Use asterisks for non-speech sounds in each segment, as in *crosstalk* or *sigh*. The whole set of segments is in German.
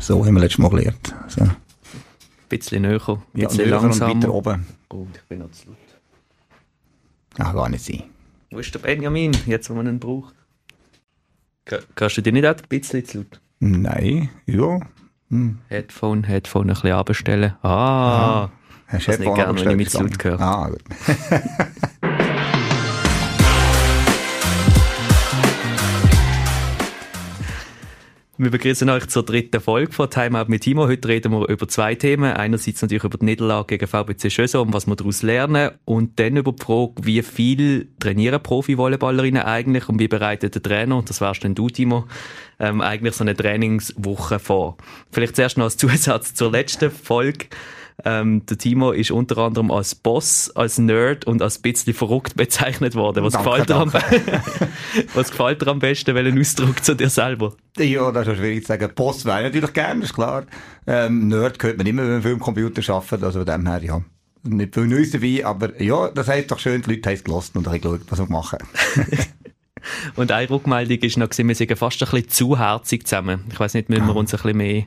So haben wir letztes Mal gelernt. So. Ein bisschen näher, ein bisschen ja, langsamer. weiter oben. Oh, ich bin noch zu laut. Ach, gar nicht sein. Wo ist der Benjamin, jetzt wo man ihn braucht? Kannst du dir nicht auch ein bisschen zu laut? Nein, ja. Hm. Headphone, Headphone ein bisschen abstellen. Ah, ah. Hast du Headphone nicht gerne, wenn ich mit zu laut gehört. Ah, gut. *laughs* Wir begrüßen euch zur dritten Folge von Timeout mit Timo. Heute reden wir über zwei Themen. Einerseits natürlich über die Niederlage gegen VBC Schöso und was wir daraus lernen. Und dann über die Frage, wie viel trainieren Profi-Volleyballerinnen eigentlich und wie bereitet der Trainer, das wärst denn du, Timo, ähm, eigentlich so eine Trainingswoche vor. Vielleicht zuerst noch als *laughs* Zusatz zur letzten Folge. Ähm, der Timo ist unter anderem als Boss, als Nerd und als bisschen verrückt bezeichnet worden. Was, danke, gefällt, dir am, *laughs* was gefällt dir am besten? Welchen Ausdruck zu dir selber? Ja, das ist schwierig zu sagen. Boss wäre natürlich gerne, ist klar. Ähm, Nerd könnte man immer, wenn man viel im Computer arbeitet. Also von dem her, ja. Nicht viel Neues dabei, aber ja, das heißt doch schön, die Leute haben es gelassen und haben geschaut, was wir machen. *laughs* und eine Rückmeldung ist noch, wir sind fast ein bisschen zu herzig zusammen. Ich weiß nicht, müssen wir uns ein bisschen mehr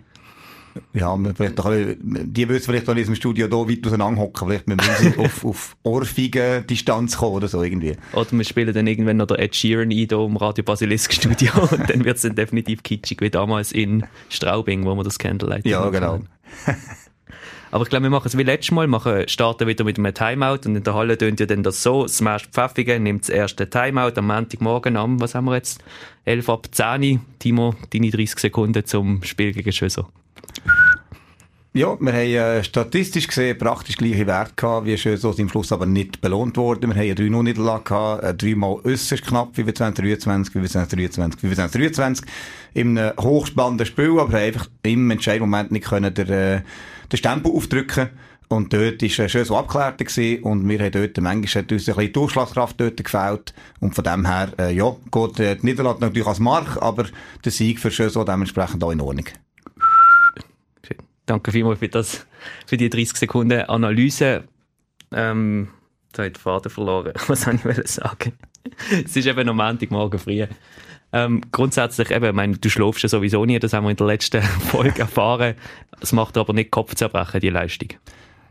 ja, vielleicht doch, die wissen vielleicht auch in diesem Studio hier weit auseinander hocken. Vielleicht müssen wir *laughs* auf, auf orfige Distanz kommen oder so irgendwie. Oder wir spielen dann irgendwann noch der Ed Sheeran ein hier im Radio Basilisk Studio *laughs* und dann wird es dann definitiv kitschig wie damals in Straubing, wo wir das Candlelight Ja, genau. Aber ich glaube, wir machen es wie letztes Mal, machen, starten wieder mit einem Timeout und in der Halle tönt ja dann das so, Smash Pfeffigen nimmt das erste Timeout am Montagmorgen am, was haben wir jetzt, 11 ab 10 Timo, deine 30 Sekunden zum Spiel gegen Schösser. Ja, wir haben äh, statistisch gesehen praktisch gleiche Werte gehabt, wie schön so im Schluss aber nicht belohnt worden. Wir haben eine 3-0 Niederlage gehabt, äh, dreimal äußerst knapp, wie wir 2023, wie wir 2023, wie wir 2023. In einem hochspannenden Spiel, aber einfach im entscheidenden Moment nicht können der, äh, den Stempel aufdrücken und dort war schön so abgeklärt gewesen und wir haben dort, manchmal hat uns ein bisschen Durchschlagskraft dort gefällt. Und von dem her, äh, ja, geht äh, die Niederlage natürlich als Mark, aber der Sieg für schön so dementsprechend auch in Ordnung. Danke vielmals für das, für die 30 Sekunden Analyse. Ähm, jetzt habe ich den Faden verloren. *laughs* Was soll ich sagen? es ist eben am Montagmorgen früh. Ähm, grundsätzlich eben, ich meine, du schläfst ja sowieso nie, das haben wir in der letzten *laughs* Folge erfahren. Es macht aber nicht Kopfzerbrechen, die Leistung.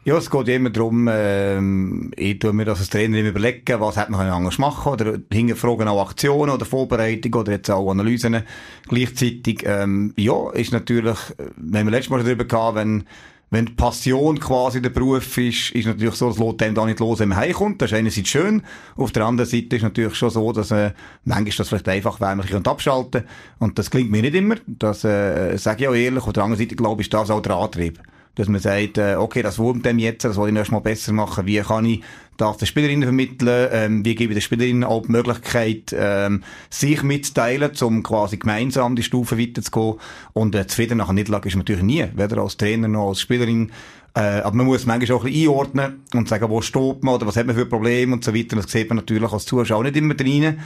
Ja, es geht immer darum, ähm, ich tue mir das als Trainer immer überlegen, was hätte man anders machen oder hinterfragen auch Aktionen oder Vorbereitung oder jetzt auch Analysen gleichzeitig. Ähm, ja, ist natürlich, wir haben letztes Mal darüber gehabt, wenn wenn die Passion quasi der Beruf ist, ist natürlich so, dass lässt dem da nicht los, wenn man heimkommt. Das ist einerseits schön. Auf der anderen Seite ist natürlich schon so, dass äh, manchmal das vielleicht einfach wäre, man abschalten Und das klingt mir nicht immer. Das äh, sage ich auch ehrlich. Auf der anderen Seite, glaube ich, ist das auch der Antrieb dass man sagt, äh, okay, das wurmt dem jetzt, das soll ich erst mal besser machen, wie kann ich das den Spielerinnen vermitteln, ähm, wie gebe ich den Spielerinnen auch die Möglichkeit, ähm, sich mitzuteilen, um quasi gemeinsam die Stufe weiterzugehen und äh, zufrieden nach einer Niederlage ist man natürlich nie, weder als Trainer noch als Spielerin, äh, aber man muss manchmal auch ein bisschen einordnen und sagen, wo steht man oder was hat man für Probleme und so weiter. Das sieht man natürlich als Zuschauer auch nicht immer drin.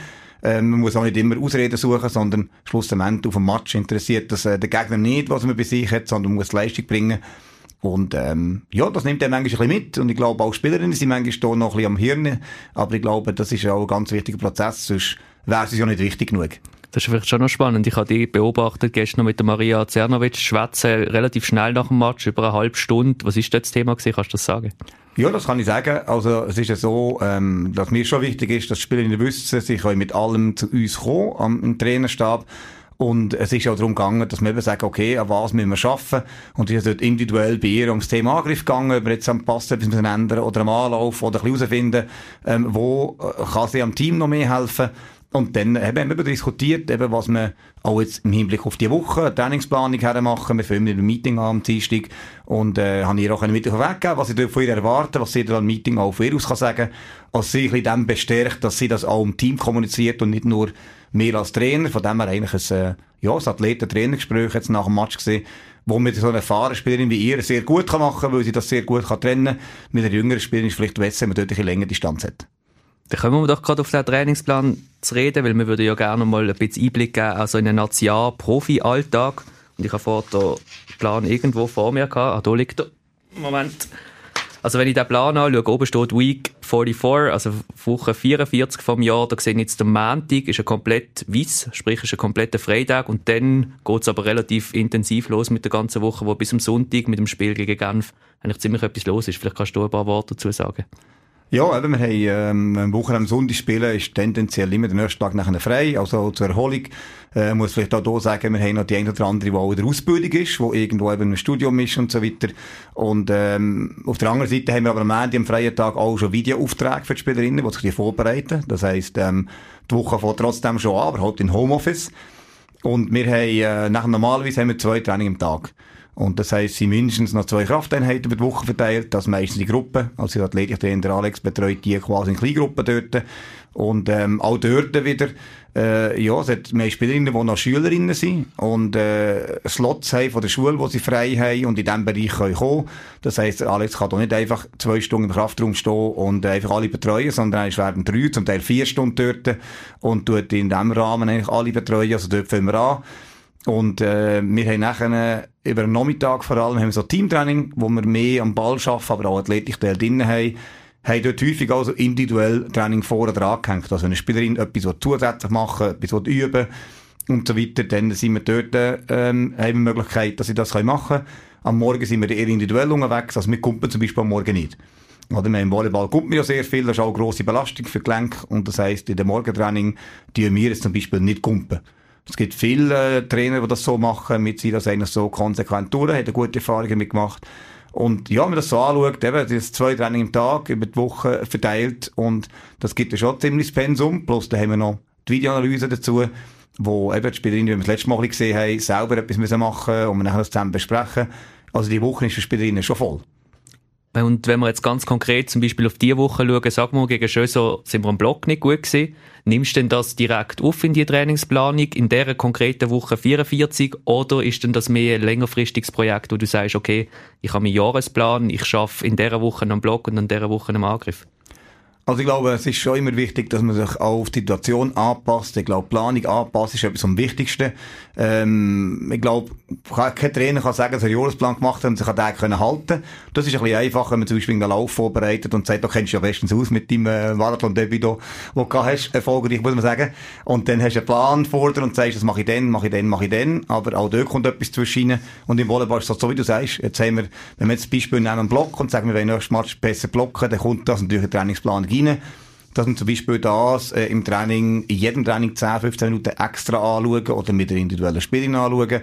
Ähm, man muss auch nicht immer Ausreden suchen, sondern schlussendlich auf dem Match interessiert das äh, der Gegner nicht, was man bei sich hat, sondern man muss Leistung bringen. Und ähm, ja, das nimmt er manchmal ein bisschen mit. Und ich glaube, auch Spielerinnen sind manchmal noch ein bisschen am Hirn. Aber ich glaube, das ist auch ein ganz wichtiger Prozess, sonst wäre es ja nicht wichtig genug. Das ist vielleicht schon noch spannend. Ich habe dich beobachtet gestern mit der Maria Zernovic schwätzen, relativ schnell nach dem Match, über eine halbe Stunde. Was ist das Thema gewesen? Kannst du das sagen? Ja, das kann ich sagen. Also, es ist ja so, ähm, dass mir schon wichtig ist, dass die Spielerinnen wissen, sie können mit allem zu uns kommen, am, im Trainerstab. Und es ist auch darum gegangen, dass wir eben sagen, okay, an was müssen wir arbeiten? Und es ist dort individuell bei ihr ums Thema Angriff gegangen, ob wir jetzt am Pass etwas ändern oder am Anlauf oder ein bisschen herausfinden, ähm, wo äh, kann sie am Team noch mehr helfen. Und dann haben wir eben diskutiert, eben, was wir auch jetzt im Hinblick auf die Woche, eine Trainingsplanung machen. Wir mit einem Meeting an am Dienstag und äh, haben ihr auch einen Mittag weggegeben, was sie von ihr erwarten, was sie dann im Meeting auch von ihr aus kann sagen, als sie ein bisschen dem bestärkt, dass sie das auch im Team kommuniziert und nicht nur mir als Trainer, von dem her eigentlich ein, äh, ja, ein Athleten-Trainergespräch jetzt nach dem Match gesehen, wo mit so einer erfahrenen Spielerin wie ihr sehr gut kann machen kann, weil sie das sehr gut kann trennen Mit einer jüngeren Spielerin ist vielleicht besser, wenn man dort eine längere Distanz hat. Dann kommen wir doch gerade auf den Trainingsplan zu reden, weil wir würden ja gerne mal ein bisschen Einblick geben, also in einen National-Profi-Alltag. Und ich habe vor den Plan irgendwo vor mir gehabt. Ah, da liegt er. Moment. Also wenn ich den Plan anschaue, oben steht Week 44, also Woche 44 vom Jahr, da sehen jetzt der Montag ist ein komplett weiss, sprich ist ein kompletter Freitag und dann geht's aber relativ intensiv los mit der ganzen Woche, wo bis am Sonntag mit dem Spiel gegen Genf eigentlich ziemlich etwas los ist. Vielleicht kannst du ein paar Worte dazu sagen. Ja, eben, wir haben, ähm, eine Woche am Sonntag spielen, ist tendenziell immer der nächste Tag nachher frei, also zur Erholung. Äh, muss vielleicht auch hier sagen, wir haben noch die eine oder andere, die auch in der Ausbildung ist, die irgendwo eben im Studium ist und so weiter. Und, ähm, auf der anderen Seite haben wir aber am Ende, am freien Tag auch schon Videoaufträge für die Spielerinnen, die sich die vorbereiten. Das heisst, ähm, die Woche fängt trotzdem schon an, aber halt in Homeoffice. Und wir haben, äh, nach normalerweise haben wir zwei Training am Tag. Und das heisst, sie mindestens noch zwei Krafteinheiten über die Woche verteilt, das meistens die Gruppe. Also die Athletiktrainer Alex betreut die quasi in Kleingruppen dort. Und ähm, auch dort wieder, äh, ja, es hat mehr Spielerinnen, die noch Schülerinnen sind und äh, Slots haben von der Schule, wo sie frei haben und in diesem Bereich können kommen. Das heisst, Alex kann doch nicht einfach zwei Stunden im Kraftraum stehen und äh, einfach alle betreuen, sondern es werden drei, zum Teil vier Stunden dort und tut in diesem Rahmen eigentlich alle betreuen. Also dort fangen wir an. Und äh, wir haben nachher über den Nachmittag vor allem haben wir so Teamtraining, wo wir mehr am Ball arbeiten, aber auch Athletikteil drinnen haben. Haben dort häufig also individuell Training vor oder angehängt. Also eine Spielerin etwas zusätzlich machen, etwas üben und so weiter, dann sind wir dort, ähm, haben wir die Möglichkeit, dass sie das machen können. Am Morgen sind wir eher individuell unterwegs, also wir kumpen zum Beispiel am Morgen nicht. Oder wir im Volleyball kumpen wir ja sehr viel, das ist auch eine grosse Belastung für die Gelenke und das heisst, in der Morgentraining tun wir jetzt zum Beispiel nicht kumpen. Es gibt viele äh, Trainer, die das so machen, mit sie das eigentlich so konsequent durch, haben gute Erfahrungen damit gemacht. Und ja, wenn man das so anschaut, eben, das zwei Training im Tag über die Woche verteilt und das gibt ja schon ziemlich Pensum. Plus da haben wir noch die Videoanalyse dazu, wo eben die Spielerinnen, wie wir das letzte Mal gesehen haben, selber etwas müssen machen und wir nachher das zusammen besprechen. Also die Woche ist für Spielerinnen schon voll. Und wenn wir jetzt ganz konkret zum Beispiel auf diese Woche schauen, sagen wir, gegen Schösser sind wir am Block nicht gut gewesen. Nimmst du denn das direkt auf in die Trainingsplanung in dieser konkreten Woche 44 oder ist denn das mehr ein längerfristiges Projekt, wo du sagst, okay, ich habe meinen Jahresplan, ich schaffe in dieser Woche am Block und in dieser Woche am Angriff? Also ich glaube, es ist schon immer wichtig, dass man sich auch auf die Situation anpasst. Ich glaube, Planung anpassen ist etwas am Wichtigsten. Ähm, ich glaube, kein Trainer kann sagen, dass er einen Jahresplan gemacht hat und sich an den können halten Das ist ein bisschen einfacher, wenn man zum Beispiel einen Lauf vorbereitet und sagt, du kennst ja bestens aus mit deinem äh, Marathon-Debüt, den du hast, erfolgreich, muss man sagen. Und dann hast du einen Plan vor dir und sagst, das mache ich dann, mache ich dann, mache ich dann. Aber auch dort kommt etwas zwischen Und im Volleyball ist es so, wie du sagst. Jetzt haben wir, wenn wir jetzt das Beispiel nehmen, einen Block und sagen, wir wollen nächstes Match besser blocken, dann kommt das natürlich ein Trainingsplan rein dass man zum Beispiel das äh, im Training, in jedem Training 10, 15 Minuten extra anschauen oder mit der individuellen Spielerin anschauen.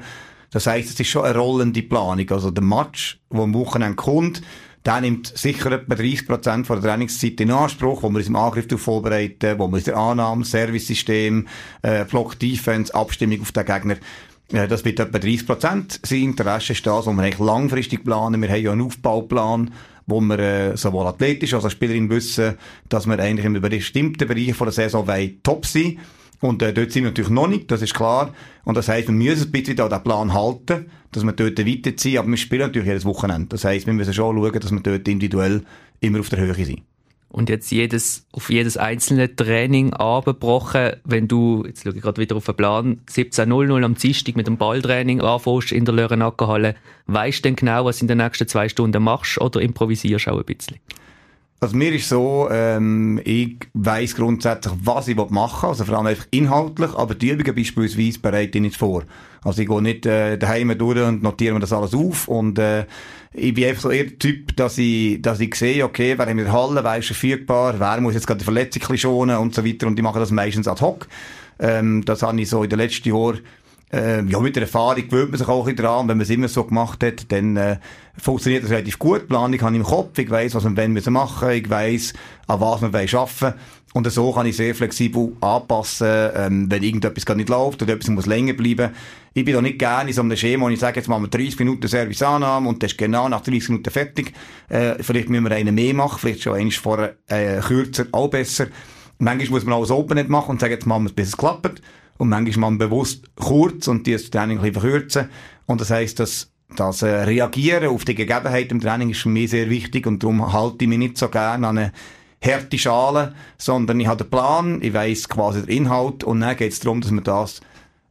Das heisst, es ist schon eine rollende Planung. Also der Match, der am Wochenende kommt, der nimmt sicher etwa 30 Prozent von der Trainingszeit in Anspruch, wo wir uns im Angriff vorbereiten, wo wir uns der Annahme, Service-System, äh, Block Defense, Abstimmung auf den Gegner, äh, das wird etwa 30 Prozent sein. Der Rest ist das, was wir eigentlich langfristig planen. Wir haben ja einen Aufbauplan, wo wir äh, sowohl athletisch als auch Spielerin wissen, dass wir eigentlich in einem bestimmten Bereich von der Saison top sein und äh, dort sind wir natürlich noch nicht, das ist klar. Und das heisst, wir müssen ein bisschen an den Plan halten, dass wir dort weiterziehen, aber wir spielen natürlich jedes Wochenende. Das heisst, wir müssen schon schauen, dass wir dort individuell immer auf der Höhe sind und jetzt jedes, auf jedes einzelne Training abgebrochen, wenn du, jetzt schaue ich gerade wieder auf den Plan, 17.00 am Dienstag mit dem Balltraining anfängst in der Lörenackerhalle, weißt du denn genau, was in den nächsten zwei Stunden machst oder improvisierst auch ein bisschen? Also mir ist so, ähm, ich weiss grundsätzlich, was ich machen will, also vor allem einfach inhaltlich, aber die Übungen beispielsweise bereite ich nicht vor. Also ich gehe nicht äh, daheim durch und notiere mir das alles auf und äh, ich bin einfach so eher der Typ, dass ich, dass ich sehe, okay, wer in der Halle, wer ist verfügbar, wer muss jetzt gerade die Verletzung schonen und so weiter und ich mache das meistens ad hoc. Ähm, das habe ich so in den letzten Jahren äh, ja, mit der Erfahrung gewöhnt man sich auch ein dran. Wenn man es immer so gemacht hat, dann äh, funktioniert das relativ gut. Planung habe ich im Kopf. Ich weiss, was wir machen müssen. Ich weiss, an was wir arbeiten wollen. Und so kann ich sehr flexibel anpassen, ähm, wenn irgendetwas gar nicht läuft oder etwas muss länger bleiben. Ich bin doch nicht gerne in so einem Schema, wo ich sage, jetzt machen wir 30 Minuten Serviceannahme und das ist genau nach 30 Minuten fertig. Äh, vielleicht müssen wir einen mehr machen, vielleicht schon eins vorher äh, kürzer, auch besser. Manchmal muss man auch das Open machen und sagen, jetzt machen wir es, bis es klappt. Und manchmal man bewusst kurz und die Training ein bisschen verkürzen. Und das heisst, dass das äh, Reagieren auf die Gegebenheit im Training ist für mich sehr wichtig und darum halte ich mich nicht so gerne an eine harte Schale, sondern ich habe den Plan, ich weiss quasi den Inhalt und dann geht es darum, dass wir das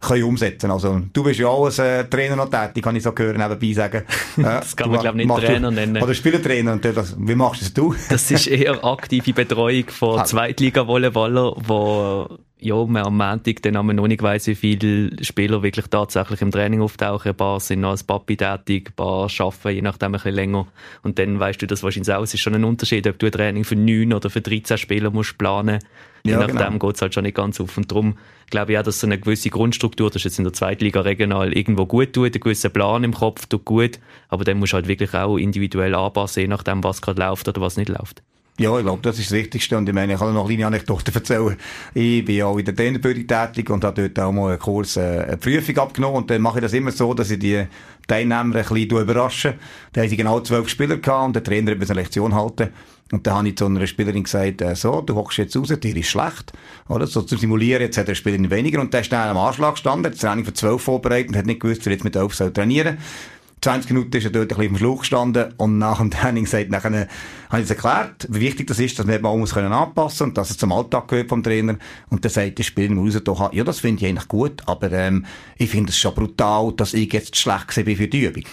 können umsetzen. Also, du bist ja auch als äh, Trainer noch tätig, kann ich so hören, nebenbei sagen. *laughs* das kann man, glaube ich, nicht Trainer du, nennen. Oder Spielertrainer. Und das, wie machst das du? *laughs* das ist eher aktive Betreuung von ah. Zweitliga-Volleyballer, wo ja, man am Montag dann aber noch nicht weiss, wie viele Spieler wirklich tatsächlich im Training auftauchen. Ein paar sind noch als Papi tätig, ein paar arbeiten je nachdem ein bisschen länger. Und dann weißt du das wahrscheinlich auch. Es ist schon ein Unterschied, ob du ein Training für neun oder für 13 Spieler musst planen Je ja, nachdem genau. geht es halt schon nicht ganz auf. Und darum glaube ich auch, dass so eine gewisse Grundstruktur, das ist jetzt in der Zweitliga regional irgendwo gut tut, einen gewissen Plan im Kopf tut gut, aber dann musst du halt wirklich auch individuell anpassen, je nachdem, was gerade läuft oder was nicht läuft. Ja, ich glaube, das ist das Wichtigste. Und ich meine, ich kann noch eine kleine Anekdote erzählen. Ich bin auch in der Trainerbildung tätig und habe dort auch mal einen Kurs, äh, eine Prüfung abgenommen. Und dann mache ich das immer so, dass ich die Teilnehmer ein bisschen überrasche. Da haben sie genau zwölf Spieler gehabt und der Trainer hat mir eine Lektion halten. Und dann habe ich zu einer Spielerin gesagt, äh, so, du hockst jetzt raus, dir ist schlecht. Oder? So zum Simulieren, jetzt hat der Spielerin weniger. Und der ist dann am Anschlag gestanden, hat das Training für zwölf vorbereitet und hat nicht gewusst, wer jetzt mit elf soll trainieren soll. 20 Minuten ist er dort ein bisschen dem Schluch gestanden und nach dem *laughs* Training gesagt, nachher, habe ich es erklärt, wie wichtig das ist, dass man mal muss können anpassen und dass es zum Alltag gehört vom Trainer. Und dann sagt der Spieler raus, ja, das finde ich eigentlich gut, aber ähm, ich finde es schon brutal, dass ich jetzt schlecht bin für die Übung.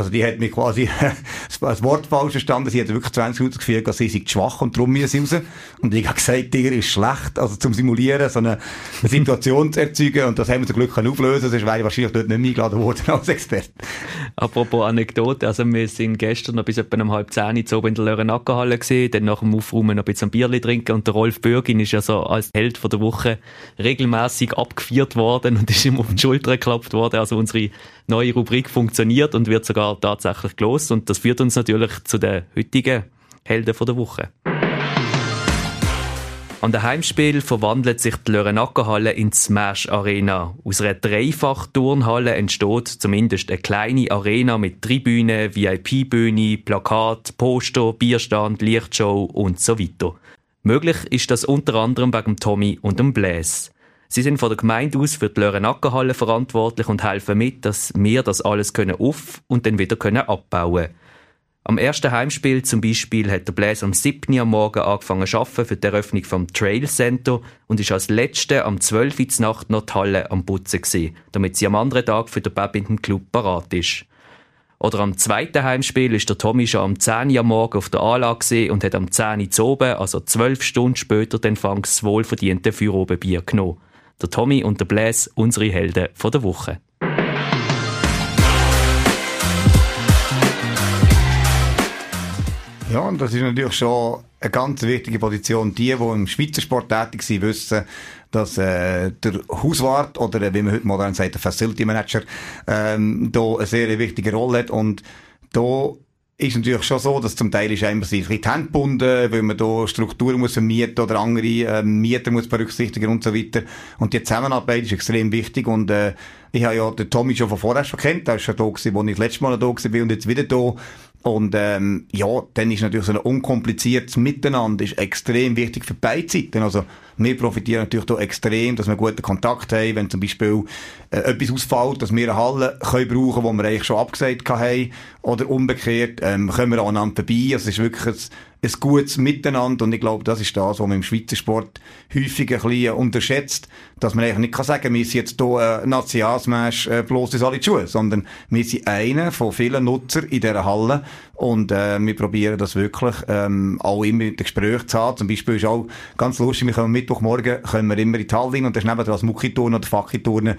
Also die hat mir quasi *laughs* das Wort falsch verstanden. Sie hat wirklich 20 Minuten gefühlt, dass sie sei schwach und darum müssen sie raus. Und ich habe gesagt, dir ist schlecht. Also zum Simulieren, so eine, Situation zu erzeugen. Und das haben wir zum Glück auflösen Sonst wäre ich wahrscheinlich dort nicht mehr eingeladen worden als Experte. Apropos Anekdote. Also wir sind gestern noch bis etwa um halb zehn so in der Lörenackerhalle gesehen. Dann nach dem Aufräumen noch ein bisschen Bierli trinken. Und der Rolf Bürgin ist ja so als Held von der Woche regelmäßig abgeführt worden und ist ihm auf die Schulter geklappt worden. Also unsere neue Rubrik funktioniert und wird sogar tatsächlich gelost. Und das führt uns natürlich zu den heutigen Helden der Woche. An der Heimspiel verwandelt sich die Lörenackerhalle in die Smash Arena. Aus einer Dreifach-Turnhalle entsteht zumindest eine kleine Arena mit Tribüne, VIP-Bühne, Plakat, Poster, Bierstand, Lichtshow und so weiter. Möglich ist das unter anderem wegen Tommy und dem Blaise. Sie sind von der Gemeinde aus für die Lörenackerhalle verantwortlich und helfen mit, dass wir das alles können auf und dann wieder können abbauen Am ersten Heimspiel zum Beispiel hat der Bläser am 7. Uhr am Morgen angefangen zu arbeiten für die Eröffnung vom Trail Center und ist als Letzte am 12. Uhr Nacht noch die Halle am Putzen gewesen, damit sie am anderen Tag für den Badminton Club parat ist. Oder am zweiten Heimspiel ist der Tommy schon am 10 Uhr am Morgen auf der Anlage und hat am 10 Uhr zu oben, also 12 Stunden später, den Fangs wohlverdiente Feierabendbier genommen der Tommy und der Blaise, unsere Helden von der Woche. Ja, und das ist natürlich schon eine ganz wichtige Position. Die, die im Schweizer Sport tätig sind, wissen, dass äh, der Hauswart oder äh, wie man heute modern sagt, der Facility Manager, ähm, da eine sehr wichtige Rolle hat und da ist natürlich schon so, dass zum Teil ist einem sich ein bisschen die Hände gebunden, weil man da Strukturen muss vermieten oder andere äh, Mieter muss berücksichtigen und so weiter. Und die Zusammenarbeit ist extrem wichtig und äh, ich habe ja den Tommy schon von vorher schon kennt, der ist schon da wo ich das letzte Mal da war und jetzt wieder da. Und ähm, ja, dann ist natürlich so ein unkompliziertes Miteinander ist extrem wichtig für beide Seiten. Also wir profitieren natürlich da extrem, dass wir guten Kontakt haben, wenn zum Beispiel äh, etwas ausfällt, dass wir eine Halle können brauchen, die wir eigentlich schon abgesagt haben, oder umgekehrt, ähm, können wir aneinander vorbei. Also es ist wirklich ein, ein gutes Miteinander und ich glaube, das ist das, was man im Schweizer Sport häufig ein bisschen unterschätzt, dass man eigentlich nicht kann sagen, wir sind jetzt hier ein Nationalsmash äh, bloß uns alle die Schuhe, sondern wir sind einer von vielen Nutzern in dieser Halle und äh, wir probieren das wirklich ähm, auch immer in den Gesprächen zu haben. Zum Beispiel ist auch ganz lustig, wir kommen Mittwochmorgen können wir immer in die Halle rein und dann ist neben das Muckiturnen oder Fackiturnen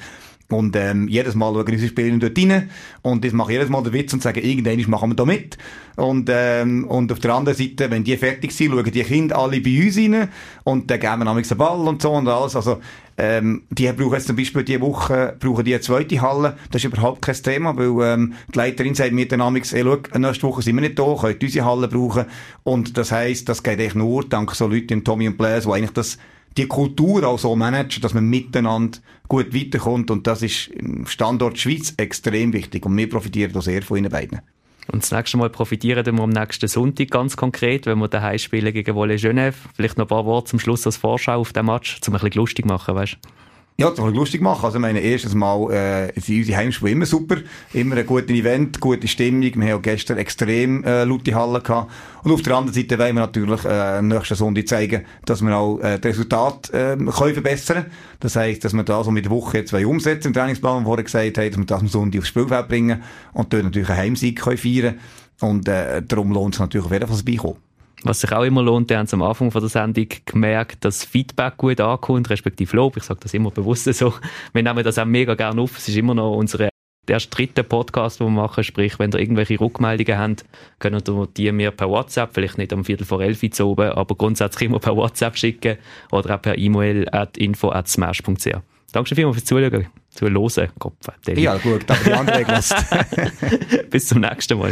und ähm, jedes Mal schauen unsere Spieler dort rein. Und das mache ich jedes Mal den Witz und sage, irgendwann machen wir da mit. Und, ähm, und auf der anderen Seite, wenn die fertig sind, schauen die Kinder alle bei uns rein. Und dann geben wir nämlich einen Ball und so und alles. Also, ähm, die brauchen jetzt zum Beispiel diese Woche brauchen die eine zweite Halle. Das ist überhaupt kein Thema, weil ähm, die Leiterin sagt mir dann amigs, hey, schau, nächste Woche sind wir nicht da, könnt unsere Halle brauchen. Und das heisst, das geht eigentlich nur dank so Leuten wie Tommy und Blaise, die eigentlich das die Kultur auch so managen, dass man miteinander gut weiterkommt. Und das ist im Standort Schweiz extrem wichtig. Und wir profitieren da sehr von Ihnen beiden. Und das nächste Mal profitieren wir am nächsten Sonntag ganz konkret, wenn wir daheim spielen gegen Wolle Genève. Vielleicht noch ein paar Worte zum Schluss als Vorschau auf den Match, um ein bisschen lustig machen, weißt Ja, das kann lustig machen. Also, ich meine, erstes Mal, äh, sind unsere Heimspiele immer super. Immer ein gutes Event, gute Stimmung. Wir haben gestern extrem, äh, laute Halle gehabt. Und auf der anderen Seite wollen wir natürlich, äh, nächsten Sonntag zeigen, dass wir auch, äh, das Resultat, äh, können verbessern. Das heisst, dass wir da so mit der Woche zwei umsetzen im Trainingsplan, wo wir vorher gesagt haben, dass wir das am Sonntag aufs Spielfeld bringen und dort natürlich einen Heimsieg können feiern Und, äh, darum lohnt es natürlich auf jeden Fall vorbeikommen. Was sich auch immer lohnt, wir haben am Anfang von der Sendung gemerkt, dass Feedback gut ankommt, respektive Lob. Ich sage das immer bewusst so. *laughs* Wir nehmen das auch mega gerne auf. Es ist immer noch unsere der dritte Podcast, den wir machen, sprich, wenn ihr irgendwelche Rückmeldungen habt, können ihr die mir per WhatsApp, vielleicht nicht am Viertel vor elf zu oben, aber grundsätzlich immer per WhatsApp schicken oder auch per E-Mail at info at smash.ch. Danke vielmals fürs Zuschauen, zuhören, Kopf. Ja, gut, aber die andere *laughs* Bis zum nächsten Mal.